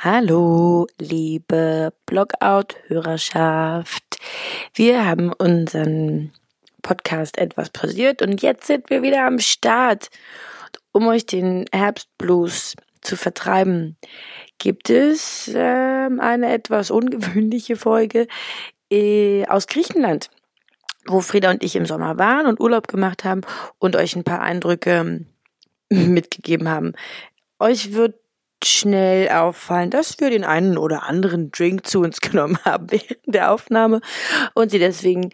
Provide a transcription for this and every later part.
Hallo, liebe Blogout-Hörerschaft. Wir haben unseren Podcast etwas pausiert und jetzt sind wir wieder am Start. Um euch den Herbstblues zu vertreiben, gibt es äh, eine etwas ungewöhnliche Folge äh, aus Griechenland, wo Frieda und ich im Sommer waren und Urlaub gemacht haben und euch ein paar Eindrücke mitgegeben haben. Euch wird schnell auffallen, dass wir den einen oder anderen Drink zu uns genommen haben während der Aufnahme und sie deswegen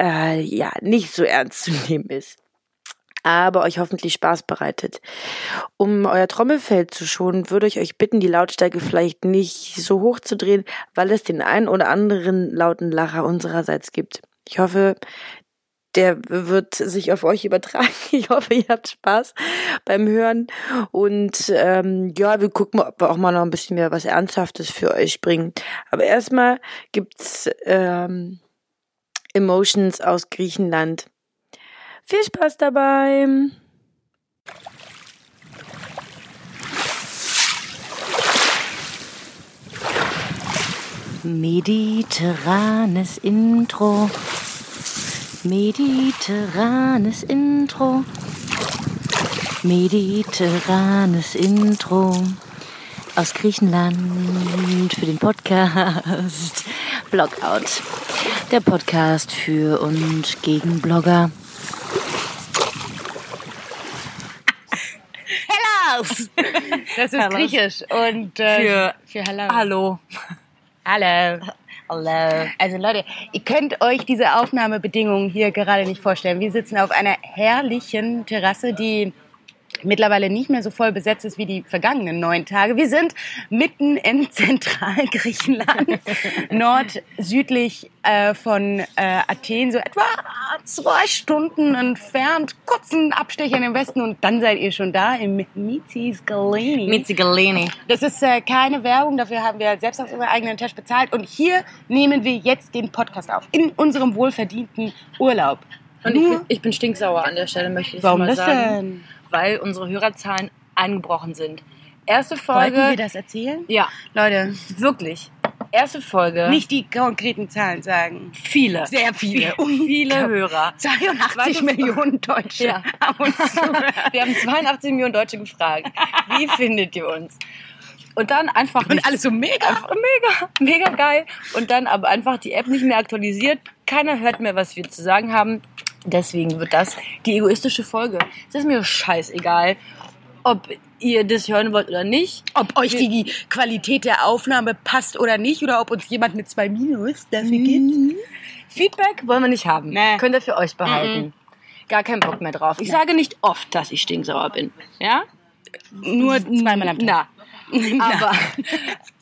äh, ja nicht so ernst zu nehmen ist. Aber euch hoffentlich Spaß bereitet. Um euer Trommelfeld zu schonen, würde ich euch bitten, die Lautstärke vielleicht nicht so hoch zu drehen, weil es den einen oder anderen lauten Lacher unsererseits gibt. Ich hoffe, der wird sich auf euch übertragen. Ich hoffe, ihr habt Spaß beim Hören. Und ähm, ja, wir gucken, ob wir auch mal noch ein bisschen mehr was Ernsthaftes für euch bringen. Aber erstmal gibt's ähm, Emotions aus Griechenland. Viel Spaß dabei! Mediterranes Intro. Mediterranes Intro. Mediterranes Intro aus Griechenland für den Podcast Blogout. Der Podcast für und gegen Blogger. Hellas! Das ist Hellas. griechisch und äh, Für- für Hallo. Hallo. Hallo. Hallo. Also Leute, ihr könnt euch diese Aufnahmebedingungen hier gerade nicht vorstellen. Wir sitzen auf einer herrlichen Terrasse, die mittlerweile nicht mehr so voll besetzt ist wie die vergangenen neun Tage. Wir sind mitten in Zentralgriechenland, nord-südlich äh, von äh, Athen, so etwa zwei Stunden entfernt, kurzen Abstecher in den Westen und dann seid ihr schon da im Mizis Galeni. Mitzigaleni. Das ist äh, keine Werbung, dafür haben wir selbst aus unserer eigenen Tasche bezahlt. Und hier nehmen wir jetzt den Podcast auf, in unserem wohlverdienten Urlaub. Und ich bin, ich bin stinksauer an der Stelle, möchte ich Warum mal das sagen. denn? Weil unsere Hörerzahlen eingebrochen sind. Erste Wollten Folge. wir das erzählen? Ja, Leute, wirklich. Erste Folge. nicht die konkreten Zahlen sagen. viele. Sehr viele. Viele Hörer. 82 Zweite Millionen Deutsche Ja. Wir haben 82 Millionen Deutsche gefragt. Wie findet ihr uns? Und dann einfach Und alles so mega. Einfach mega, mega geil. Und dann aber einfach die App nicht mehr aktualisiert. Keiner hört mehr, was wir zu sagen haben. Deswegen wird das die egoistische Folge. Es ist mir scheißegal, ob ihr das hören wollt oder nicht. Ob euch die Qualität der Aufnahme passt oder nicht, oder ob uns jemand eine 2 Minus dafür gibt. Feedback wollen wir nicht haben. Nee. Könnt ihr für euch behalten. Gar keinen Bock mehr drauf. Ich sage nicht oft, dass ich stinksauer bin. Ja? Nur zweimal am Tag. Na. Aber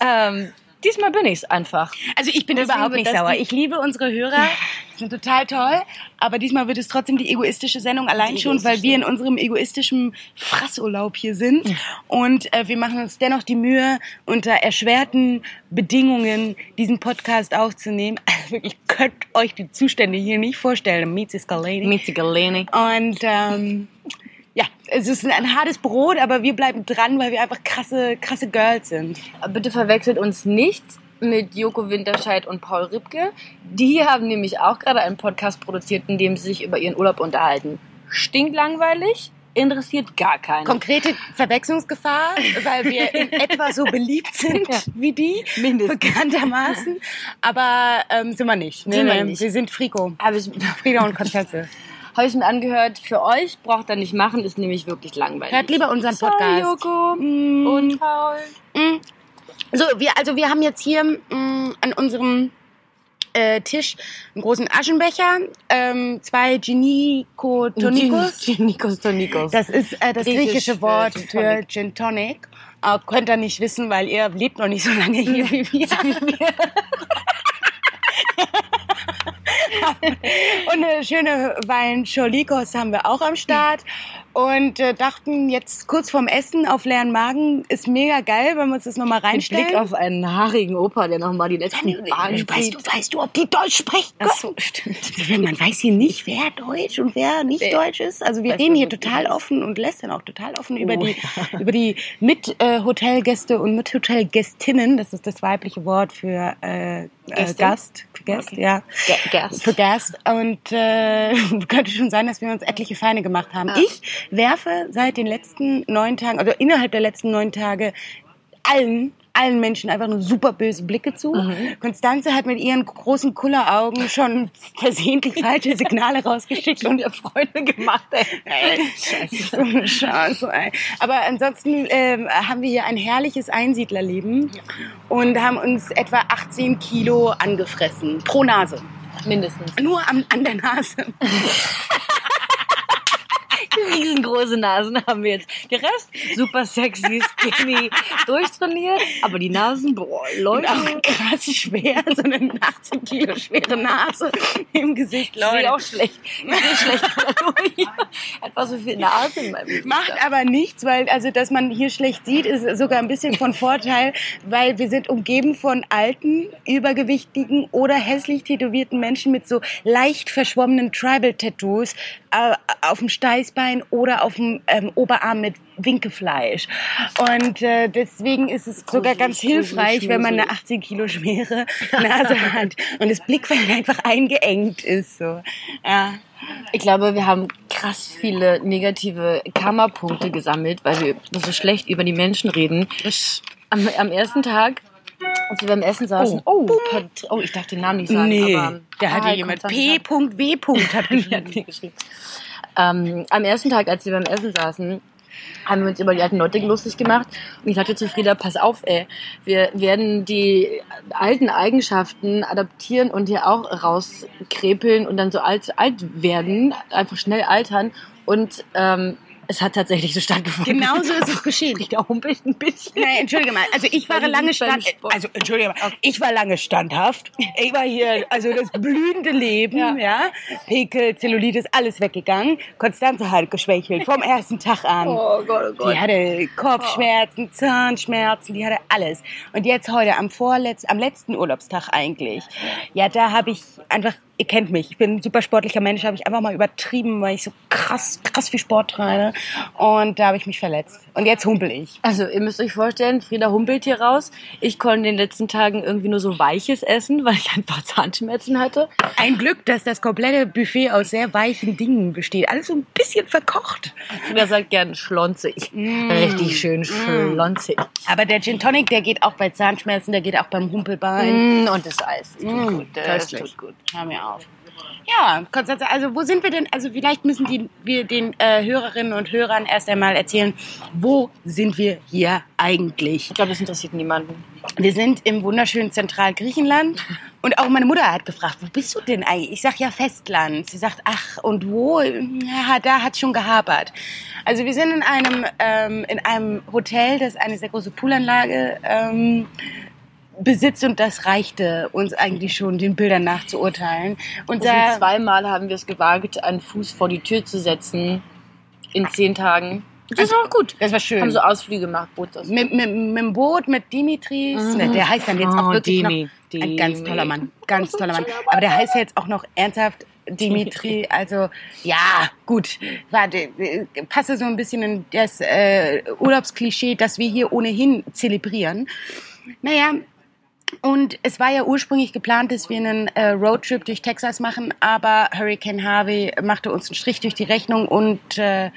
ähm, diesmal bin ich's einfach. Also ich bin Deswegen überhaupt nicht sauer. Ich liebe unsere Hörer, die sind total toll. Aber diesmal wird es trotzdem die egoistische Sendung, allein Die schon, weil wir in unserem egoistischen Frassurlaub hier sind. Und äh, wir machen uns dennoch die Mühe, unter erschwerten Bedingungen diesen Podcast aufzunehmen. Also wirklich, könnt euch die Zustände hier nicht vorstellen. Meets Galeni. Mitzigaleni. Und ähm, ja, es ist ein hartes Brot, aber wir bleiben dran, weil wir einfach krasse, krasse Girls sind. Bitte verwechselt uns nicht mit Joko Winterscheid und Paul Ripke. Die haben nämlich auch gerade einen Podcast produziert, in dem sie sich über ihren Urlaub unterhalten. Stinklangweilig, interessiert gar keinen. Konkrete Verwechslungsgefahr, weil wir in etwa so beliebt sind Ja. wie die, Mindestens. bekanntermaßen. Aber ähm, sind wir nicht. Nee, nee. Wir sind Frico. Ich, Frieda und Konstanze. Hab ich mir angehört. Für euch braucht ihr nicht machen, ist nämlich wirklich langweilig. Hört lieber unseren Sorry, Podcast. Joko Mm. und Paul. So, wir, also wir haben jetzt hier mh, an unserem äh, Tisch einen großen Aschenbecher, ähm, zwei Geniko Tonicos. Nikos Tonikos. Das ist äh, das Griechisch griechische für Wort Gin für Tonic. Gin Tonic. Äh, könnt ihr nicht wissen, weil ihr lebt noch nicht so lange hier wie wir. Und eine schöne Wein Cholikos haben wir auch am Start. und äh, dachten jetzt kurz vorm Essen auf leeren Magen ist mega geil, wenn wir uns das nochmal Mit reinstellen. Blick auf einen haarigen Opa, der nochmal die letzten Bahnen weißt du, weißt du, ob die Deutsch sprechen? Ach so, stimmt. Man weiß hier nicht, wer Deutsch und wer nicht Nee. Deutsch ist. Also wir Weiß reden hier total nicht. offen und lästern auch total offen über Oh, die über die Mit-Hotelgäste und Mit-Hotelgästinnen. Das ist das weibliche Wort für äh, äh, Gästin? Gast. Gast, Okay. ja. Gast. Für Gast. Und äh, könnte schon sein, dass wir uns etliche Feinde gemacht haben. Ah. Ich werfe seit den letzten neun Tagen, also innerhalb der letzten neun Tage, allen allen Menschen einfach nur super böse Blicke zu. Mhm. Konstanze hat mit ihren großen Kulleraugen schon versehentlich falsche Signale rausgeschickt und ihr Freunde gemacht, ey. Scheiße. So eine Chance, ey. Aber ansonsten ähm, haben wir hier ein herrliches Einsiedlerleben und haben uns etwa 18 Kilo angefressen pro Nase. Mindestens. Nur am, an der Nase. Riesengroße Nasen haben wir jetzt. Der Rest, super sexy, skinny, durchtrainiert. Aber die Nasen, boah, Leute. auch krass schwer, so eine 18 Kilo schwere Nase im Gesicht. Leute. auch schlecht. Sehe schlecht dadurch. Etwas so viel Nase in meinem Gesicht. Macht aber nichts, weil also dass man hier schlecht sieht, ist sogar ein bisschen von Vorteil, weil wir sind umgeben von alten, übergewichtigen oder hässlich tätowierten Menschen mit so leicht verschwommenen Tribal-Tattoos äh, auf dem Steißbein oder auf dem ähm, Oberarm mit Winkefleisch. Und äh, deswegen ist es sogar ganz hilfreich, wenn man eine schmuselig. 18 Kilo schwere Nase hat und das Blickfeld einfach eingeengt ist. So. Ja. Ich glaube, wir haben krass viele negative Karma-Punkte gesammelt, weil wir so schlecht über die Menschen reden. Am, am ersten Tag, als wir beim Essen saßen, oh, Pat- oh ich darf den Namen nicht sagen, Nee, aber da hat Ah, ja jemand P.W. hat geschrieben. Ähm, am ersten Tag, als wir beim Essen saßen, haben wir uns über die alten Leute lustig gemacht. Und ich sagte zu Frieda, pass auf, ey, wir werden die alten Eigenschaften adaptieren und hier auch rauskrepeln und dann so alt, alt werden, einfach schnell altern. Und ähm, es hat tatsächlich so stattgefunden. Genauso ist es geschehen. Frieda humpelt ein bisschen. Nein, entschuldige mal. Also ich war lange stand, also entschuldige mal. Ich war lange standhaft. Ich war hier, also das blühende Leben, ja. Ja. Pickel, Zellulitis, alles weggegangen. Konstanze hat geschwächelt vom ersten Tag an. Oh Gott, oh Gott. Die hatte Kopfschmerzen, Zahnschmerzen, die hatte alles. Und jetzt heute am vorletzten, am letzten Urlaubstag eigentlich, ja, da habe ich einfach, ihr kennt mich, ich bin ein super sportlicher Mensch, habe ich einfach mal übertrieben, weil ich so krass, krass viel Sport treibe. Und da habe ich mich verletzt. Und jetzt humpel ich. Also, ihr müsst euch vorstellen, Frieda humpelt hier raus. Ich konnte in den letzten Tagen irgendwie nur so Weiches essen, weil ich einfach Zahnschmerzen hatte. Ein Glück, dass das komplette Buffet aus sehr weichen Dingen besteht. Alles so ein bisschen verkocht. Frieda sagt gern schlonzig. Richtig schön schlonzig. Aber der Gin Tonic, der geht auch bei Zahnschmerzen, der geht auch beim Humpelbein. Mm, und das Eis. Das tut gut. Das tut gut. Hör mir auf. Ja, Konstanze, also wo sind wir denn? Also vielleicht müssen die, wir den äh, Hörerinnen und Hörern erst einmal erzählen, wo sind wir hier eigentlich? Ich glaube, das interessiert niemanden. Wir sind im wunderschönen Zentralgriechenland und auch meine Mutter hat gefragt, wo bist du denn eigentlich? Ich sag ja Festland. Sie sagt, ach und wo? Ja, da hat schon gehapert. Also wir sind in einem ähm, in einem Hotel, das eine sehr große Poolanlage ähm, besitzt und das reichte uns eigentlich schon, den Bildern nachzuurteilen. Und Also da, zweimal haben wir es gewagt, einen Fuß vor die Tür zu setzen. In zehn Tagen. Das war auch gut. das war schön. Haben so Ausflüge gemacht, Boot aus. mit, mit, mit dem Boot, mit Dimitris. Ne, der heißt dann jetzt auch Oh, wirklich Dimi, noch ein ganz toller Mann. Ganz toller Mann. Aber der heißt ja jetzt auch noch ernsthaft Dimitri. Also ja, gut. Warte, äh, passe so ein bisschen in das äh, Urlaubsklischee, das wir hier ohnehin zelebrieren. Naja, und es war ja ursprünglich geplant, dass wir einen äh, Roadtrip durch Texas machen, aber Hurricane Harvey machte uns einen Strich durch die Rechnung und äh,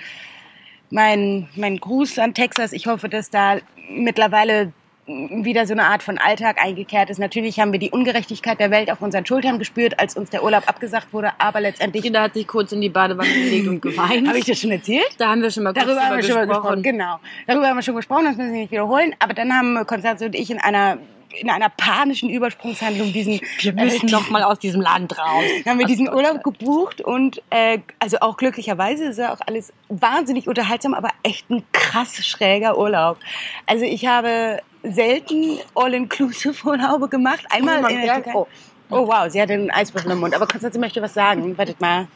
mein, mein Gruß an Texas. Ich hoffe, dass da mittlerweile wieder so eine Art von Alltag eingekehrt ist. Natürlich haben wir die Ungerechtigkeit der Welt auf unseren Schultern gespürt, als uns der Urlaub abgesagt wurde, aber letztendlich... Frieda hat sich kurz in die Badewanne gelegt und geweint. Habe ich das schon erzählt? da haben wir schon mal Darüber haben wir schon mal gesprochen. gesprochen, genau. Darüber haben wir schon gesprochen, das müssen wir nicht wiederholen. Aber dann haben Konstanze und ich in einer in einer panischen Übersprungshandlung diesen Wir müssen äh, noch mal aus diesem Land raus. haben wir diesen Urlaub gebucht und äh, also auch glücklicherweise ist ja auch alles wahnsinnig unterhaltsam, aber echt ein krass schräger Urlaub. Also ich habe selten All-Inclusive-Urlaube gemacht. Einmal in der Türkei. oh. oh wow, sie hatte einen Eiswürfel im Mund. Aber Konstanze möchte was sagen. Wartet mal.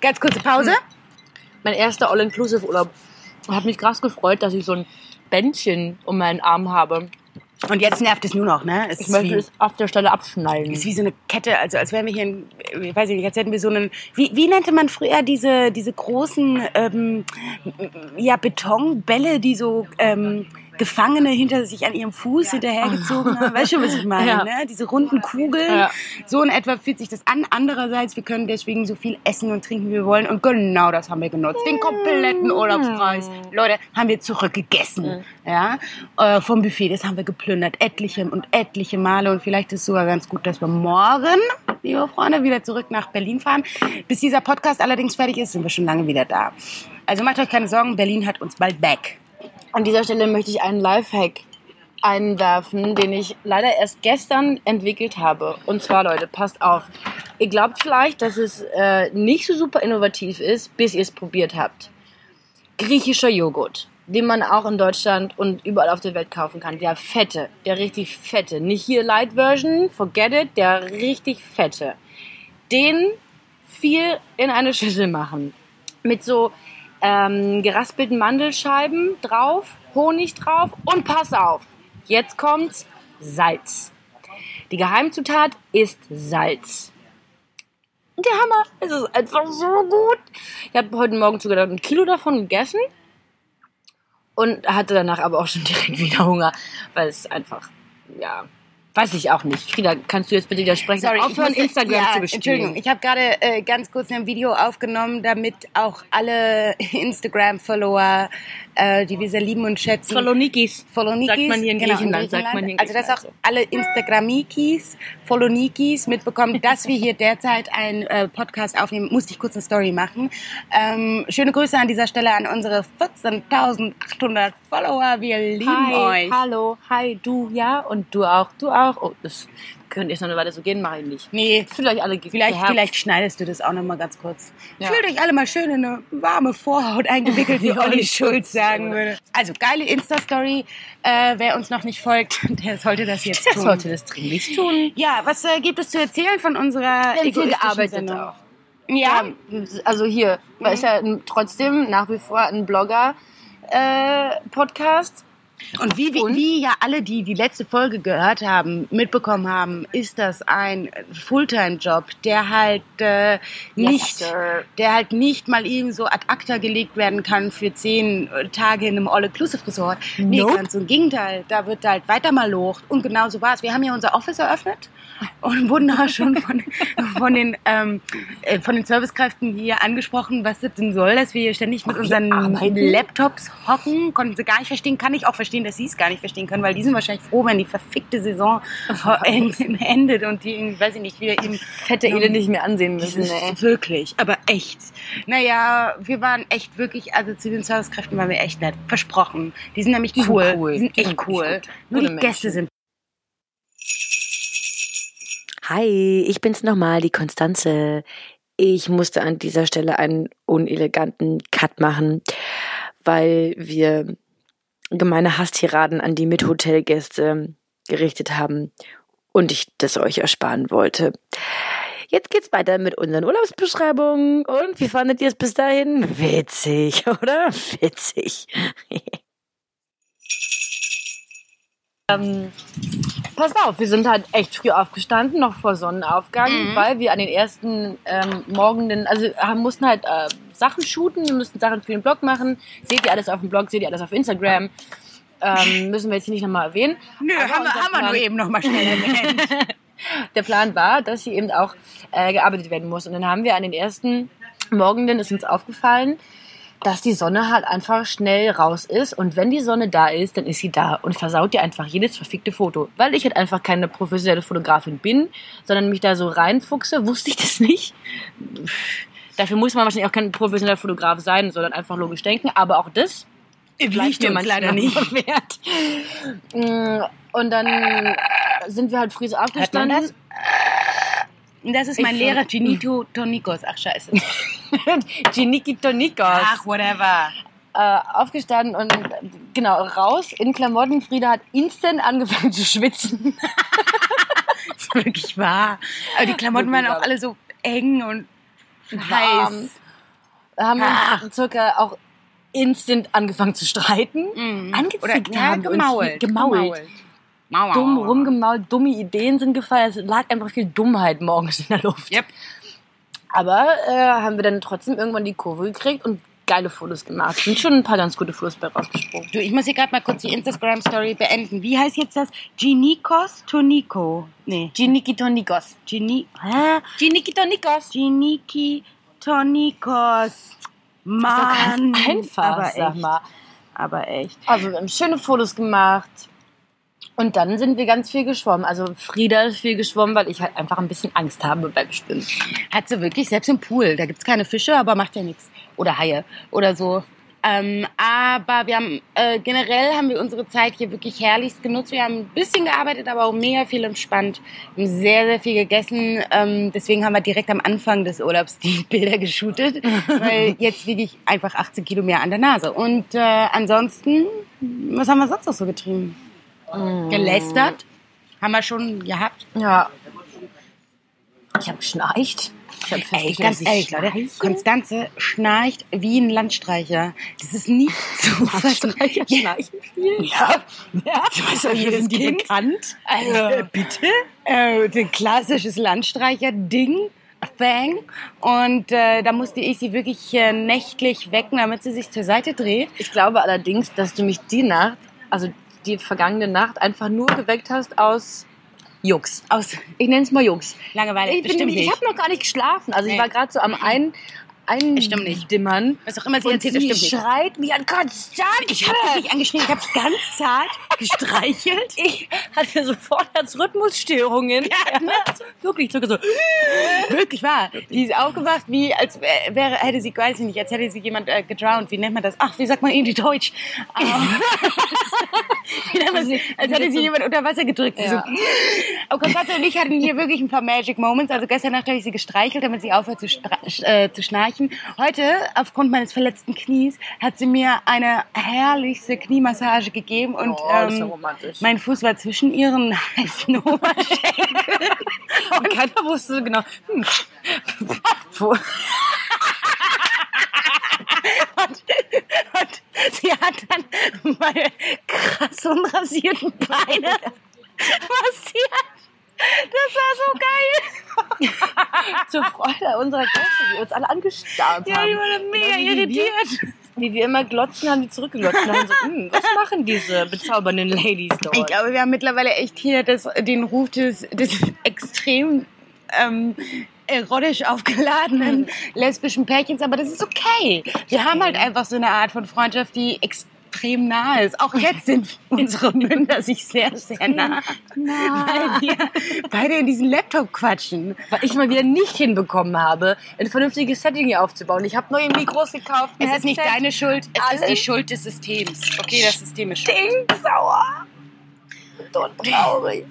Ganz kurze Pause. mein erster All-Inclusive-Urlaub. Hat mich krass gefreut, dass ich so ein Bändchen um meinen Arm habe. Und jetzt nervt es nur noch, ne? Es Ich möchte es auf der Stelle abschneiden. ist wie so eine Kette, also als wären wir hier, in, ich weiß ich nicht, als hätten wir so einen, wie, wie nannte man früher diese, diese großen, ähm, ja, Betonbälle, die so, ähm, Gefangene hinter sich an ihrem Fuß hinterhergezogen haben. Weißt du, was ich meine? Ja. Ne? Diese runden Kugeln. Ja. So in etwa fühlt sich das an. Andererseits, wir können deswegen so viel essen und trinken, wie wir wollen. Und genau das haben wir genutzt. Den kompletten Urlaubspreis. Leute, haben wir zurückgegessen. Ja? Äh, vom Buffet. Das haben wir geplündert. Etliche und etliche Male. Und vielleicht ist es sogar ganz gut, dass wir morgen, liebe Freunde, wieder zurück nach Berlin fahren. Bis dieser Podcast allerdings fertig ist, sind wir schon lange wieder da. Also macht euch keine Sorgen, Berlin hat uns bald back. An dieser Stelle möchte ich einen Lifehack einwerfen, den ich leider erst gestern entwickelt habe. Und zwar, Leute, passt auf. Ihr glaubt vielleicht, dass es äh, nicht so super innovativ ist, bis ihr es probiert habt. Griechischer Joghurt, den man auch in Deutschland und überall auf der Welt kaufen kann. Der fette, der richtig fette. Nicht hier Light Version, forget it, der richtig fette. Den viel in eine Schüssel machen. Mit so ähm, geraspelten Mandelscheiben drauf, Honig drauf und pass auf, jetzt kommt's Salz. Die Geheimzutat ist Salz. Der Hammer, es ist einfach so gut. Ich habe heute Morgen sogar ein Kilo davon gegessen und hatte danach aber auch schon direkt wieder Hunger, weil es einfach, ja, weiß ich auch nicht. Frieda, kannst du jetzt bitte widersprechen? Sorry, Aufhören, muss- Instagram ja, zu bespielen. Entschuldigung, ich habe gerade äh, ganz kurz ein Video aufgenommen, damit auch alle Instagram-Follower, äh, die wir sehr lieben und schätzen, Folonikis. Folonikis, Sagt man hier in Griechenland, sagt man hier in also dass auch Griechenland alle Instagramikis, Folonikis mitbekommen, dass wir hier derzeit einen äh, Podcast aufnehmen, musste ich kurz eine Story machen. Ähm, schöne Grüße an dieser Stelle an unsere 14.800 Follower, wir lieben Hi, euch. hallo, hi, du, ja, und du auch, du auch. Oh, das könnte jetzt noch eine Weile so gehen, mache ich nicht. Nee, Fühlt euch alle Vielleicht, vielleicht schneidest du das auch noch mal ganz kurz. Ja. Fühlt euch alle mal schön in eine warme Vorhaut eingewickelt, wie Olli Schulz sagen ja. würde. Also geile Insta-Story. Äh, wer uns noch nicht folgt, der sollte das jetzt Der tun. sollte das dringlich tun. Ja, was äh, gibt es zu erzählen von unserer Wir haben gearbeitet Sendung? auch. Ja, Also hier, man ist ja trotzdem nach wie vor ein Blogger-Podcast. Und wie, wie, wie ja alle, die die letzte Folge gehört haben, mitbekommen haben, ist das ein Fulltime-Job, der halt äh, nicht, sir. der halt nicht mal eben so ad acta gelegt werden kann für zehn äh, Tage in einem All-Inclusive-Resort. Nee, Nope. ganz im Gegenteil. Da wird halt weiter mal locht. Und genau so war es. Wir haben ja unser Office eröffnet und wurden da schon von, von, den, ähm, äh, von den Servicekräften hier angesprochen, was das denn soll, dass wir hier ständig mit unseren? Laptops hocken. Konnten sie gar nicht verstehen. Kann ich auch verstehen, dass sie es gar nicht verstehen können, weil die sind wahrscheinlich froh, wenn die verfickte Saison endet und die, weiß ich nicht, wieder eben Fette Ele nicht mehr ansehen müssen. Ey. wirklich, aber echt. Naja, wir waren echt wirklich, also zu den Servicekräften waren wir echt nett. Versprochen. Die sind nämlich Die sind cool. cool. Die sind echt cool. Nur die Gäste Menschen. sind Hi, ich bin's nochmal, die Konstanze. Ich musste an dieser Stelle einen uneleganten Cut machen, weil wir gemeine Hasstiraden an die Mithotelgäste gerichtet haben und ich das euch ersparen wollte. Jetzt geht's weiter mit unseren Urlaubsbeschreibungen und wie fandet ihr es bis dahin? Witzig, oder? Witzig. Ähm, pass auf, wir sind halt echt früh aufgestanden, noch vor Sonnenaufgang, weil wir an den ersten ähm, Morgenden, also haben, mussten halt äh, Sachen shooten, wir mussten Sachen für den Blog machen. Seht ihr alles auf dem Blog, seht ihr alles auf Instagram. Ähm, müssen wir jetzt hier nicht nochmal erwähnen. Nö, Aber haben wir, haben wir Plan- nur eben noch mal schnell erwähnt. Der Plan war, dass hier eben auch äh, gearbeitet werden muss. Und dann haben wir an den ersten Morgenden, ist uns aufgefallen, dass die Sonne halt einfach schnell raus ist. Und wenn die Sonne da ist, dann ist sie da und versaut dir einfach jedes verfickte Foto. Weil ich halt einfach keine professionelle Fotografin bin, sondern mich da so reinfuchse, wusste ich das nicht. Dafür muss man wahrscheinlich auch kein professioneller Fotograf sein, sondern einfach logisch denken. Aber auch das bleibt mir manchmal leider nicht. wert. Mm, Und dann sind wir halt früh so aufgestanden. Das? Ist Ich mein find- Lehrer, Ginito Tonikos. Ach, scheiße. Giniki Tonikos. Ach, whatever. Äh, aufgestanden und genau raus in Klamotten. Frieda hat instant angefangen zu schwitzen. Das ist wirklich wahr. Aber die Klamotten waren auch alle so eng und heiß. Warm. haben wir Ah. uns circa auch instant angefangen zu streiten. Mhm. Angezickt Oder ja, haben uns gemault. viel- gemault. Dumm mau. rumgemault, dumme Ideen sind gefallen. Es lag einfach viel Dummheit morgens in der Luft. Yep. Aber äh, haben wir dann trotzdem irgendwann die Kurve gekriegt und geile Fotos gemacht. Sind schon ein paar ganz gute Fotos bei rausgesprungen. Du, ich muss hier gerade mal kurz die Instagram-Story beenden. Wie heißt jetzt das? Ginikos Toniko. Nee. Giniki Tonikos. Gini. Hä? Giniki Tonikos. Giniki Tonikos. Mann. Ganz einfach, aber sag echt. mal. Aber echt. Also wir haben schöne Fotos gemacht. Und dann sind wir ganz viel geschwommen. Also Frieda ist viel geschwommen, weil ich halt einfach ein bisschen Angst habe beim Schwimmen. Hat sie wirklich selbst im Pool. Da gibt's keine Fische, aber macht ja nichts. Oder Haie oder so. Ähm, aber wir haben äh, generell haben wir unsere Zeit hier wirklich herrlichst genutzt. Wir haben ein bisschen gearbeitet, aber auch mega viel entspannt. Wir haben sehr, sehr viel gegessen. Ähm, deswegen haben wir direkt am Anfang des Urlaubs die Bilder geshootet, weil jetzt wiege ich einfach 18 Kilo mehr an der Nase. Und äh, ansonsten, was haben wir sonst noch so getrieben? Gelästert. Haben wir schon gehabt. Ja. Ich habe geschnarcht. Ich habe Ey, ganz ehrlich, Leute, Konstanze schnarcht wie ein Landstreicher. Das ist nicht fassen. Landstreicher schnarchen viel? Ja. Ja, Du weißt doch, jedes Kind. bekannt. Also, bitte? Äh, ein klassisches Landstreicher-Ding. Thing. Und äh, da musste ich sie wirklich äh, nächtlich wecken, damit sie sich zur Seite dreht. Ich glaube allerdings, dass du mich die Nacht, also die vergangene Nacht, einfach nur geweckt hast aus Jux. Aus Ich nenne es mal Jux. Langeweile. Ich, bin ich nicht. habe noch gar nicht geschlafen. Also Nee. ich war gerade so am ein, ein Stimmt nicht. Dimmern. Was auch immer sie erzählt, sie stimmt nicht. schreit mich an konstant. Ich habe dich nicht angeschrien, ich habe ganz zart gestreichelt. Ich hatte sofort Herzrhythmusstörungen. Ja, ne? Wirklich, sogar so. Wirklich wahr. Die ist aufgewacht, wie als wär- wäre, hätte sie, weiß ich nicht, als hätte sie jemand äh, gedrowned. Wie nennt man das? Ach, wie sagt man in die Deutsch? Ähm, wie nennt man das? Als hätte sie jemand unter Wasser gedrückt. Sie Ja. So, oh, Konstanze und ich hatten hier wirklich ein paar Magic Moments. Also gestern Nacht habe ich sie gestreichelt, damit sie aufhört zu, äh, zu schnarchen. Heute, aufgrund meines verletzten Knies, hat sie mir eine herrlichste Kniemassage gegeben und Oh, das ist ja ähm, romantisch. mein Fuß war zwischen ihren heißen Oberschenkeln. Und keiner wusste so genau. Hm. Wo- Und sie hat dann meine krass unrasierten Beine massiert. Das war so geil. Zur Freude unserer Gäste, die uns alle angestarrt Ja, haben. die war dann mega irritiert. Wie wir immer glotzen, haben die zurückgeglotzt. Und haben so, hm, was machen diese bezaubernden Ladies dort? Ich glaube, wir haben mittlerweile echt hier das, den Ruf des, des extrem ähm, erotisch aufgeladenen lesbischen Pärchens, aber das ist okay. Wir haben halt einfach so eine Art von Freundschaft, die extrem nah ist. Auch jetzt sind unsere Münder sich sehr, sehr nah, weil wir beide in diesen Laptop quatschen. Weil ich mal wieder nicht hinbekommen habe, ein vernünftiges Setting hier aufzubauen. Ich habe neue Mikros gekauft. Es ist nicht deine Schuld, es ist die Alles. Schuld des Systems. Okay, das System ist schuld. Stinksauer. Und traurig.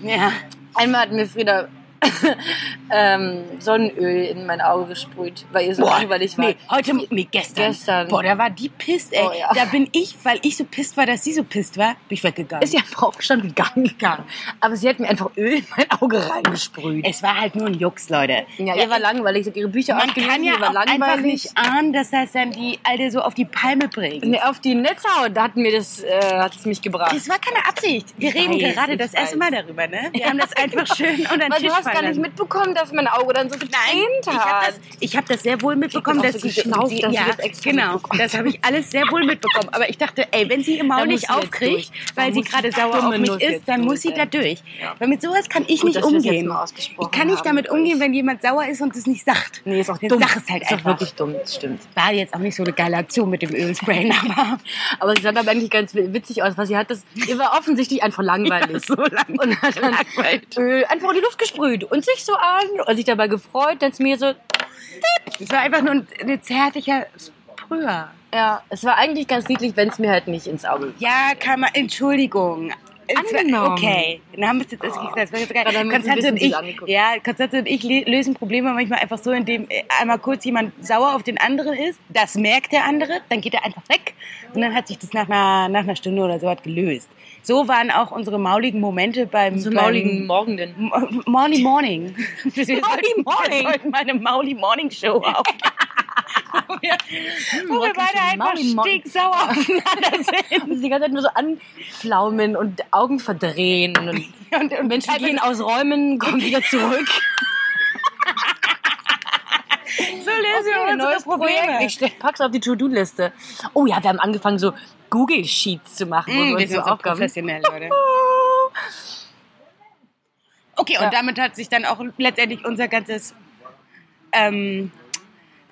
Ja. Einmal hat mir Frieda ähm, Sonnenöl in mein Auge gesprüht, weil ihr so Boah, langweilig war. nee, heute, nee, gestern. Gestern. Boah, da war die pisst, ey. Oh, ja. Da bin ich, weil ich so pisst war, dass sie so pisst war, bin ich weggegangen. Ist sie einfach aufgestanden gegangen. gegangen. Aber sie hat mir einfach Öl in mein Auge reingesprüht. es war halt nur ein Jux, Leute. Ja, ihr war langweilig. Hat ihre Bücher Man ausgelesen, kann ja war auch einfach nicht ahnen, dass das dann die Alte so auf die Palme bringt. Nee, auf die Netzhaut, da hat mir das, äh, hat es mich gebracht. Das war keine Absicht. Wir Ich reden weiß, gerade ich das erste weiß. Mal darüber, ne? Wir haben das einfach schön unter den Tisch du fallen gar nicht mitbekommen, dass mein Auge dann so getränt ich habe hat. das, hab das sehr wohl mitbekommen, dass so sie geschnauft, sie- dass sie ja, das genau, das habe ich alles sehr wohl mitbekommen. Aber ich dachte, ey, wenn sie ihr Maul nicht aufkriegt, weil sie gerade sauer auf mich ist, dann muss sie da durch. Ja. Weil mit sowas kann ich Gut, nicht das umgehen. Ich kann nicht damit mit umgehen, wenn jemand sauer ist und es nicht sagt. Nee, ist auch dumm. Sag es halt ist auch einfach. wirklich dumm, das stimmt. War jetzt auch nicht so eine geile Aktion mit dem Ölsprayen, aber Aber sie sah aber eigentlich ganz witzig aus, weil sie hat das, ihr war offensichtlich einfach langweilig. so lang. Und hat dann Öl einfach in die Luft gesprüht und sich so an und sich dabei gefreut, dass mir so, Es war einfach nur ein, ein zärtlicher Sprüher. ja, es war eigentlich ganz niedlich, wenn es mir halt nicht ins Auge Ja, kann man, Entschuldigung. Angenommen. Okay, dann haben wir es jetzt als gesagt. Das war jetzt geil. Uns ein Konstanze und ich, ja, Konstanze und ich lösen Probleme manchmal einfach so, indem äh, einmal kurz jemand sauer auf den anderen ist. Das merkt der andere, dann geht er einfach weg und dann hat sich das nach einer, nach einer Stunde oder so hat gelöst. So waren auch unsere mauligen Momente beim, so beim mauligen Morgenden. Morning Morning. Wir sollten, Morning. Wir sollten mal eine Mauli Morning Show auf. wir, wo wir beide einfach stinksauer aufeinander sind. Und die ganze Zeit nur so anflaumen und Augen verdrehen. Und, Und, und Menschen gehen aus Räumen, kommen wieder zurück. Lösen wir Okay, unsere neues. Projekt. Ich pack's auf die To-Do-Liste. Oh ja, wir haben angefangen, so Google-Sheets zu machen. Mm, wir wir sind so Aufgaben. professionell, Leute. Okay, und Ja. damit hat sich dann auch letztendlich unser ganzes, ähm,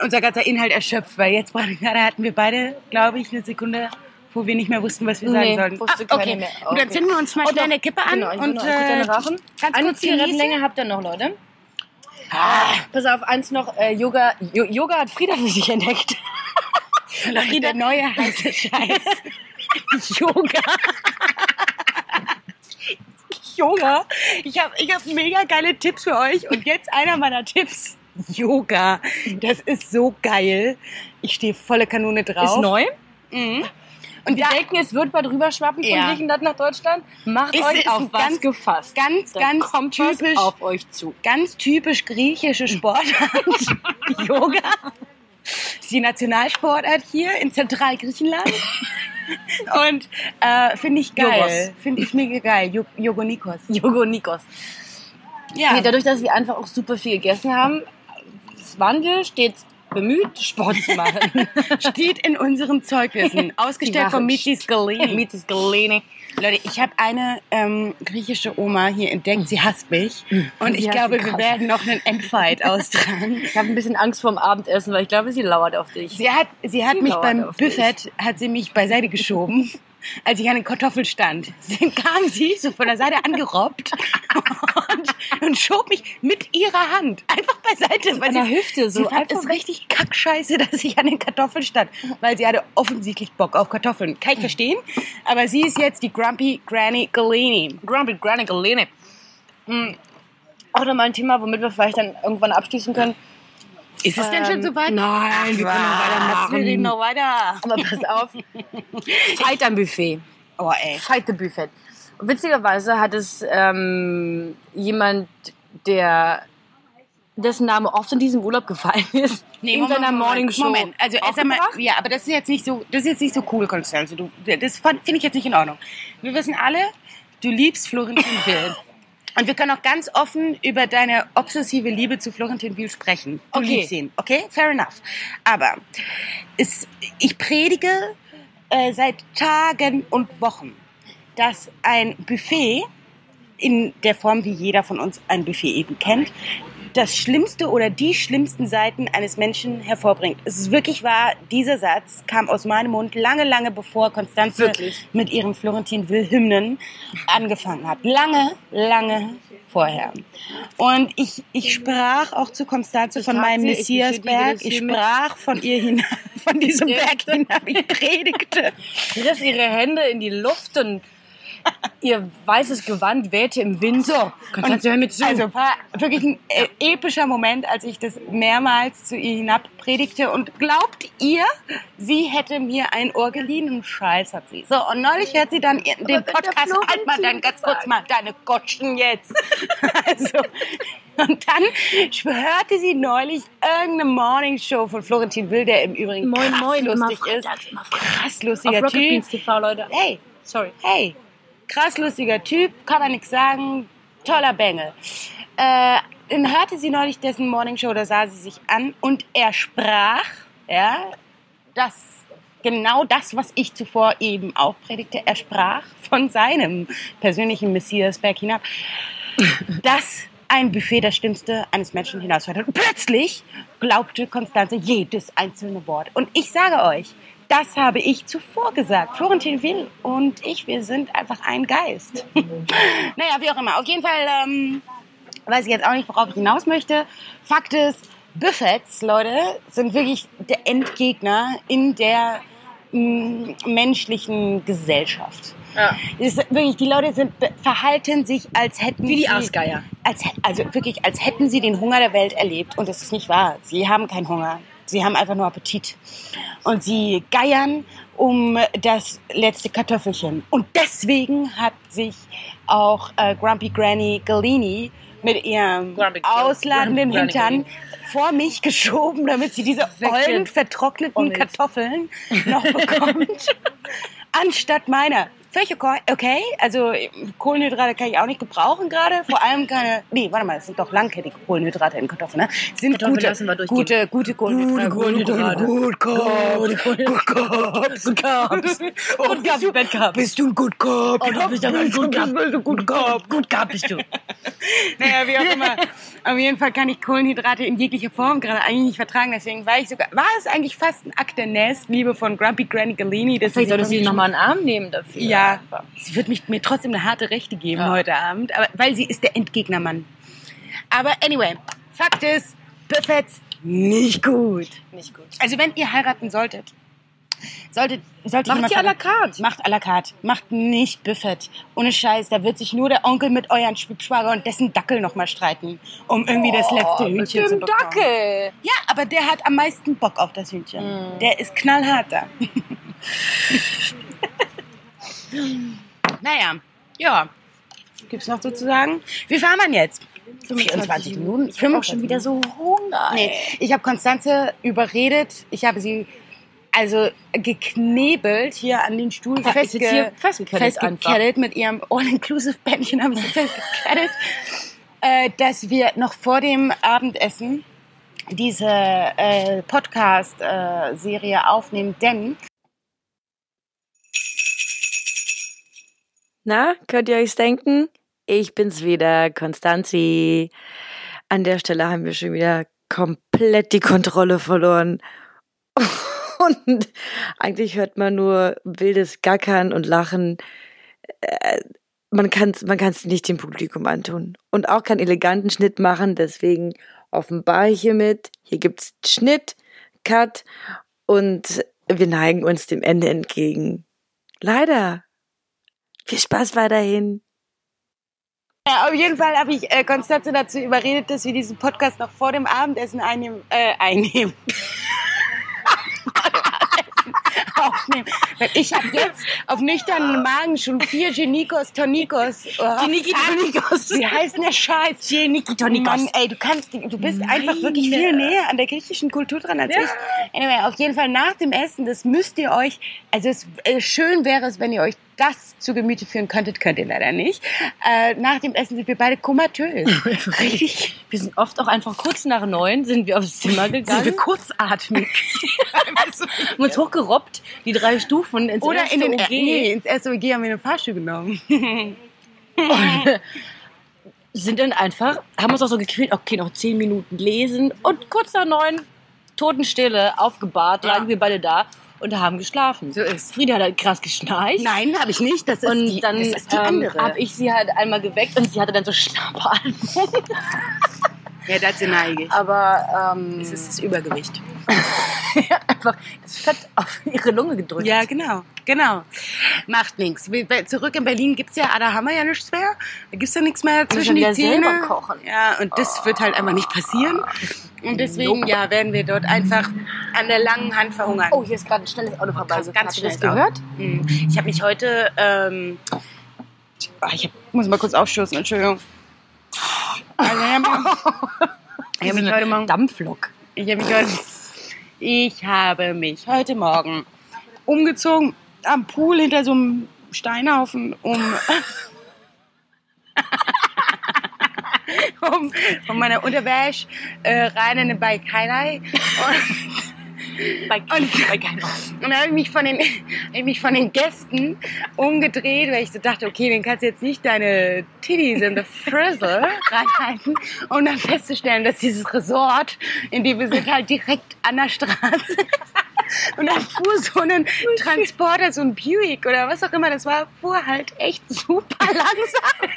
unser ganzer Inhalt erschöpft, weil jetzt gerade hatten wir beide, glaube ich, eine Sekunde, wo wir nicht mehr wussten, was wir sagen Nee, sollten. wusste Ah, okay, mehr. gut, dann Okay. zünden wir uns mal Und schnell eine Kippe an Genau, und kurz eine äh, rauchen. ganz Eine kurz Zigarettenlänge genießen. habt ihr noch, Leute. Pass auf, eins noch. Äh, Yoga, Jo- Yoga hat Frieda für sich entdeckt. Leute, der neue heiße Scheiß. Yoga. Yoga. Ich habe ich hab mega geile Tipps für euch. Und jetzt einer meiner Tipps. Yoga. Das ist so geil. Ich stehe volle Kanone drauf. Ist neu. Mhm. Und wir da- denken, es wird bald rüberschwappen von Ja. Griechenland nach Deutschland. Macht Ist- euch ist auf was ganz- gefasst. Ganz, ganz kommt typisch. auf euch zu. Ganz typisch griechische Sportart. Yoga. Ist die Nationalsportart hier in Zentralgriechenland. Und äh, finde ich geil. Finde ich mega geil. Jo Jogonikos. Jogo Nikos. Ja. Nee, dadurch, dass wir einfach auch super viel gegessen haben, waren wir stets bemüht, Sport zu machen. steht in unseren Zeugnissen. Ausgestellt von Michi Scalini. Mitis Galene. Leute, ich habe eine ähm, griechische Oma hier entdeckt. Sie hasst mich. Und ich glaube, wir werden noch einen Endfight austragen. Ich habe ein bisschen Angst vorm Abendessen, weil ich glaube, sie lauert auf dich. Sie hat, sie hat Sie mich beim dich. Buffet, hat sie mich beiseite geschoben, als ich an den Kartoffeln stand. Kam sie so von der Seite angerobbt und, und schob mich mit ihrer Hand einfach beiseite. Weil an der sie, Hüfte, so sie fand es richtig kackscheiße, dass ich an den Kartoffeln stand. Weil sie hatte offensichtlich Bock auf Kartoffeln. Kann ich verstehen. Aber sie ist jetzt die Grumpy Granny Galini. Grumpy Granny Galene. Hm. Auch nochmal ein Thema, womit wir vielleicht dann irgendwann abschließen können. Ist es denn schon Ähm, soweit? nein, wir können noch weitermachen. Wir reden noch weiter. Aber pass auf. Fight am Buffet. Oh, ey. Fight the Buffet. Und witzigerweise hat es ähm, jemand, der dessen Name oft in diesem Urlaub gefallen ist, in seiner Morning Show. Moment, also erst einmal, ja, aber das ist jetzt nicht so, das ist jetzt nicht so cool, Konstanze. Du, das finde ich jetzt nicht in Ordnung. Wir wissen alle, du liebst Florentin Will. Und wir können auch ganz offen über deine obsessive Liebe zu Florentin Will sprechen. Du Okay. liebst ihn, okay? Fair enough. Aber es, ich predige äh, seit Tagen und Wochen, dass ein Buffet in der Form, wie jeder von uns ein Buffet eben kennt, das Schlimmste oder die schlimmsten Seiten eines Menschen hervorbringt. Es ist wirklich wahr, dieser Satz kam aus meinem Mund lange, lange bevor Konstanze Wirklich? mit ihren Florentin Will Hymnen angefangen hat. Lange, lange vorher. Und ich, ich sprach auch zu Konstanze von meinem Messiasberg. Ich sprach von ihr hinein, von diesem Berg hinein. Ich predigte. Riss ihre Hände in die Luft und ihr weißes Gewand wehte im Wind. So, Und hör mir zu. Also war wirklich ein äh, epischer Moment, als ich das mehrmals zu ihr hinab predigte. Und glaubt ihr, sie hätte mir ein Ohr geliehen? Und Scheiß hat sie. So, und neulich hört sie dann ihr- den Podcast. Halt mal dann ganz kurz mal deine Gotschen jetzt. also, und dann hörte sie neulich irgendeine Morningshow von Florentin Will, der im Übrigen Moin, krass moin, lustig ist. freitags, immer Krass Auf lustiger Rocket Typ. TV, Leute. Hey, Sorry. hey, krass lustiger Typ, kann man nichts sagen, toller Bengel. Äh, dann hörte sie neulich dessen Morning Show, da sah sie sich an und er sprach, ja, das, genau das, was ich zuvor eben auch predigte, er sprach von seinem persönlichen Messiasberg hinab, dass ein Buffet das Schlimmste eines Menschen hinausfällt. Und plötzlich glaubte Konstanze jedes einzelne Wort. Und ich sage euch, das habe ich zuvor gesagt. Florentin Will und ich, wir sind einfach ein Geist. naja, wie auch immer. Auf jeden Fall ähm, weiß ich jetzt auch nicht, worauf ich hinaus möchte. Fakt ist, Buffets, Leute, sind wirklich der Endgegner in der mm, menschlichen Gesellschaft. Ja. Ist wirklich, die Leute sind, verhalten sich, als hätten Wie die Aasgeier. als, also wirklich, als hätten sie den Hunger der Welt erlebt. Und das ist nicht wahr. Sie haben keinen Hunger. Sie haben einfach nur Appetit. Und sie geiern um das letzte Kartoffelchen. Und deswegen hat sich auch äh, Grumpy Granny Galini mit ihrem Grumpy- ausladenden Grumpy- Hintern vor mich geschoben, damit sie diese ollen, vertrockneten. Kartoffeln noch bekommt, anstatt meiner. Völlig okay, okay. Also Kohlenhydrate kann ich auch nicht gebrauchen gerade. Vor allem keine. Nee, warte mal, es sind doch langkettige Kohlenhydrate in Kartoffeln. Ne? Es Sind Kartoffeln gute, lassen wir durchgehen. gute, gute Kohlenhydrate. Kohlenhydrate. Gut, Carbs. Gut Carbs. Good Carbs. Good Carbs, Bad Carbs. Bist du ein Good Carb? Oh, du bist aber ein Good Carb. Bist du Good Carb? Good Carb bist du. Naja, wie auch immer. Auf jeden Fall kann ich Kohlenhydrate in jeglicher Form gerade eigentlich nicht vertragen. Deswegen war ich sogar, war es eigentlich fast ein Akt der Nächstliebe von Grumpy Granny Galini. Vielleicht solltest du mir nochmal einen Arm nehmen dafür. Ja, sie wird mich, mir trotzdem eine harte Rechte geben Ja. heute Abend, aber, weil sie ist der Endgegnermann. Aber anyway, Fakt ist, Buffets nicht gut. Nicht gut. Also wenn ihr heiraten solltet, solltet, sollte Macht die à la carte. Macht à la carte. Macht nicht Buffet. Ohne Scheiß, da wird sich nur der Onkel mit euren Schwager und dessen Dackel nochmal streiten, um irgendwie das letzte Hühnchen zu Dem bekommen. Dackel. Ja, aber der hat am meisten Bock auf das Hühnchen. Mm. Der ist knallhart da. naja, ja. Gibt's noch sozusagen? Wie fahren wir jetzt? 24 Minuten. Ich bin auch schon wieder so Hunger. Nee, ich habe Konstanze überredet. Ich habe sie also geknebelt hier an den Stuhl Ja, festge festgekettet festgekettet mit ihrem All-Inclusive-Bändchen habe ich sie festgekettet, äh, dass wir noch vor dem Abendessen diese äh, Podcast-Serie aufnehmen, denn Na, könnt ihr euch denken? Ich bin's wieder, Konstanzi. An der Stelle haben wir schon wieder komplett die Kontrolle verloren. Und eigentlich hört man nur wildes Gackern und Lachen. Äh, Man kann's, man kann's nicht dem Publikum antun. Und auch keinen eleganten Schnitt machen, deswegen offenbar hiermit. Hier gibt's Schnitt, Cut und wir neigen uns dem Ende entgegen. Leider. Viel Spaß weiterhin. Ja, auf jeden Fall habe ich äh, Konstanze dazu überredet, dass wir diesen Podcast noch vor dem Abendessen einnehmen. Äh, einnehmen. aufnehmen. Weil ich habe jetzt auf nüchternen Magen schon vier Genikos Tonikos. Oh, Geniki. Tonikos. Sie heißen ja Scheiß. Geniki Tonikos. Mann, ey, du kannst, du bist einfach wirklich viel näher an der griechischen Kultur dran als ich. Anyway, auf jeden Fall nach dem Essen, das müsst ihr euch, also es, äh, schön wäre es, wenn ihr euch das zu Gemüte führen könntet, könnt ihr leider nicht. Äh, nach dem Essen sind wir beide komatös. Richtig. Wir sind oft auch einfach kurz nach neun sind wir aufs Zimmer gegangen. kurzatmig. haben uns hochgerobbt, die drei Stufen ins Oder erste in den, OG. nee, ins erste OG haben wir einen Fahrstuhl genommen. sind dann einfach, haben uns auch so gequält, okay, noch zehn Minuten lesen und kurz nach neun, Totenstille, aufgebahrt, lagen wir beide da und haben geschlafen. So ist. Frieda hat halt krass geschnarcht. Nein, habe ich nicht. Das ist Und die, dann das ist die ähm, habe ich sie halt einmal geweckt und sie hatte dann so Schnappatmung. ja, dazu neige ich. Aber ähm, Es ist das Übergewicht. einfach das Fett auf ihre Lunge gedrückt. Ja, genau, genau. Macht nichts. Zurück in Berlin gibt's ja, ah, da haben wir ja nichts mehr. Da gibt's ja nichts mehr zwischen die Zähne. selber kochen. Ja, und das wird halt einfach nicht passieren. Und deswegen, ja, werden wir dort einfach an der langen Hand verhungern. Oh, hier ist gerade ein schnelles Auto vorbei. Ganz- ganz Habt ihr das schnell gehört? Hm. Ich habe mich heute, ähm, ah, ich hab, muss mal kurz aufstoßen, Entschuldigung. Also, ich habe ich hab mich heute Morgen Dampflok. Ich habe mich heute, ich habe mich heute Morgen umgezogen am Pool hinter so einem Steinhaufen, um, um von meiner Unterwäsche äh, rein in den Bike Highlight. Bei, Und- bei keinem Und dann habe ich mich von den, ich mich von den Gästen umgedreht, weil ich so dachte, okay, den kannst du jetzt nicht deine Titties in the Frizzle reinhalten, um dann festzustellen, dass dieses Resort, in dem wir sind, halt direkt an der Straße ist. Und dann fuhr so ein Transporter, so ein Buick oder was auch immer, das war, fuhr halt echt super langsam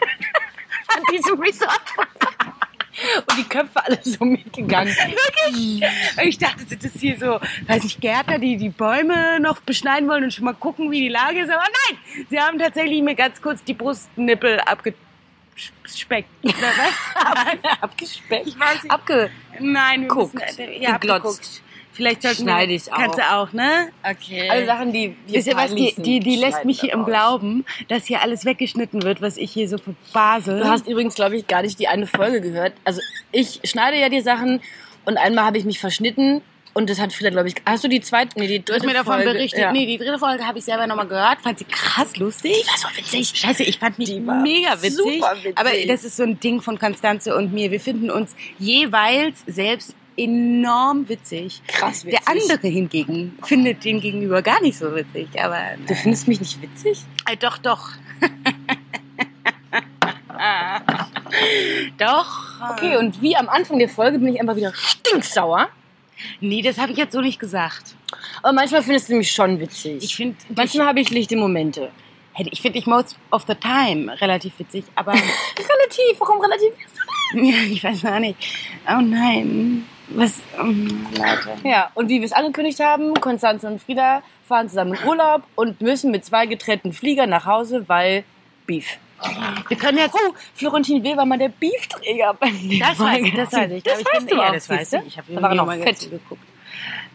an diesem Resort vorbei. Und die Köpfe alle so mitgegangen. Wirklich? Und ich dachte, sind das hier so, weiß ich, Gärtner, die die Bäume noch beschneiden wollen und schon mal gucken, wie die Lage ist. Aber nein, sie haben tatsächlich mir ganz kurz die Brustnippel abgespeckt. Oder was? Abgespeckt. Ich weiß nicht. Abge Nein, wir Guckt. müssen, ja, Geglotzt. Vielleicht sollten Schneide wir, ich auch. Kannst du auch, ne? Okay. Alle Sachen, die wir Wisst ihr was, die, die, die lässt mich hier im. Glauben, dass hier alles weggeschnitten wird, was ich hier so verbase. Du hast übrigens, glaube ich, gar nicht die eine Folge gehört. Also ich schneide ja die Sachen und einmal habe ich mich verschnitten und das hat vielleicht, glaube ich, hast du die zweite, nee, die Du hast dritte mir davon Folge, berichtet. Ja. Nee, die dritte Folge habe ich selber nochmal gehört. Fand sie krass lustig. Die war so witzig. Scheiße, ich fand mich Die mega witzig. super witzig. Aber das ist so ein Ding von Konstanze und mir. Wir finden uns jeweils selbst enorm witzig. Krass witzig. Der andere hingegen findet den Gegenüber gar nicht so witzig. Aber Du findest mich nicht witzig? äh, doch, doch. doch. Okay, und wie am Anfang der Folge bin ich einfach wieder stinksauer. Nee, das habe ich jetzt so nicht gesagt. Aber manchmal findest du mich schon witzig. Ich finde, manchmal habe ich lichte Momente. Ich finde dich most of the time relativ witzig, aber Relativ, warum relativ? ja, ich weiß auch nicht. Oh nein. Was? Oh, Leute. Ja, und wie wir es angekündigt haben, Konstanze und Frieda fahren zusammen in Urlaub und müssen mit zwei getrennten Fliegern nach Hause, weil Beef. Wir können jetzt. Oh, Florentin Will war mal der Beefträger beim das weiß ich, das weiß ich. Das Aber weißt du auch, das weiß ich. Ich habe Da war er noch mal fett. geguckt.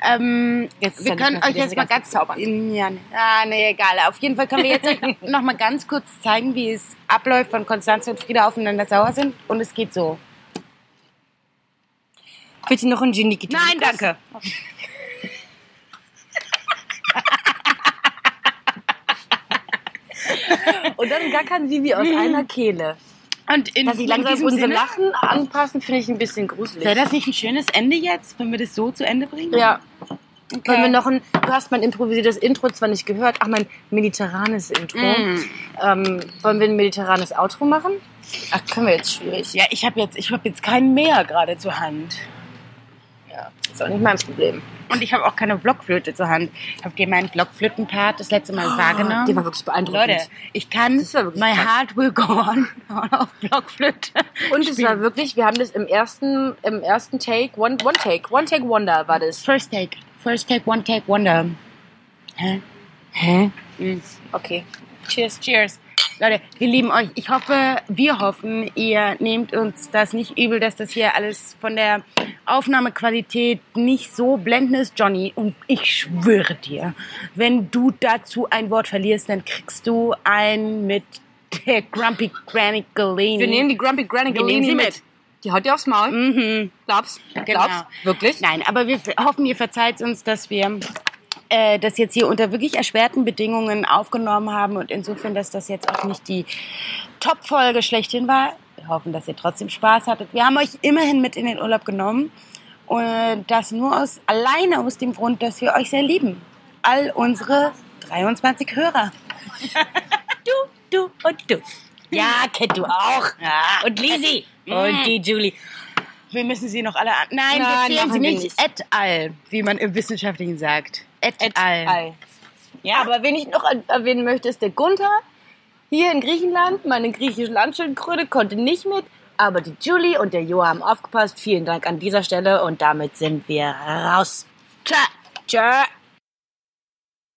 Ähm, Jetzt wir können euch jetzt mal ganz ganz Ja, nee, ah, nee, egal. Auf jeden Fall können wir jetzt noch mal ganz kurz zeigen, wie es abläuft, wenn Konstanze und Frieda aufeinander sauer sind. Und es geht so. Bitte noch ein Genie Nein, danke. Und dann gackern sie wie aus einer Kehle. Und in, Dass sie langsam unser Sinne, Lachen anpassen, finde ich ein bisschen gruselig. Wäre das nicht ein schönes Ende jetzt, wenn wir das so zu Ende bringen? Ja. Okay. Wollen wir noch ein, du hast mein improvisiertes Intro zwar nicht gehört, ach, mein mediterranes Intro. Mm. Ähm, wollen wir ein mediterranes Outro machen? Ach, können wir jetzt schwierig. Ja, ich habe jetzt, ich hab jetzt kein Meer gerade zur Hand. Ist auch nicht mein Problem. Und ich habe auch keine Blockflöte zur Hand. Habt ihr meinen Blockflötenpart das letzte Mal wahrgenommen? Der war wirklich beeindruckend. Leute, ich kann My krass. Heart Will Go On auf Blockflöte. Und es war wirklich, wir haben das im ersten, im ersten Take, One, one Take, One Take Wonder war das. First Take. First Take, One Take, Wonder. Hä? Hä? Mhm. Okay. Cheers. Cheers. Leute, wir lieben euch. Ich hoffe, wir hoffen, ihr nehmt uns das nicht übel, dass das hier alles von der Aufnahmequalität nicht so blendend ist, Johnny. Und ich schwöre dir, wenn du dazu ein Wort verlierst, dann kriegst du ein mit der Grumpy Granny Galene. Wir nehmen die Grumpy Granny Galini mit. mit. Die haut dir aufs Maul. Mhm. Glaubst? Genau. Glaubst? Wirklich? Nein, aber wir hoffen, ihr verzeiht uns, dass wir äh, das jetzt hier unter wirklich erschwerten Bedingungen aufgenommen haben und insofern, dass das jetzt auch nicht die Top-Folge schlechthin war. Wir hoffen, dass ihr trotzdem Spaß hattet. Wir haben euch immerhin mit in den Urlaub genommen und das nur aus alleine aus dem Grund, dass wir euch sehr lieben. All unsere 23 Hörer. Du, du und du. Ja, kennt du auch. Ja. Und Lisi. Und die Julie. Wir müssen sie noch alle an. Nein, Nein, wir zählen sie nicht. Et al, wie man im Wissenschaftlichen sagt. Et, Et al. al. Ja, aber wen ich noch erwähnen möchte, ist der Gunther. Hier in Griechenland, meine griechische Landschildkröte konnte nicht mit, aber die Julie und der Jo haben aufgepasst. Vielen Dank an dieser Stelle und damit sind wir raus. Tschö. Tschö.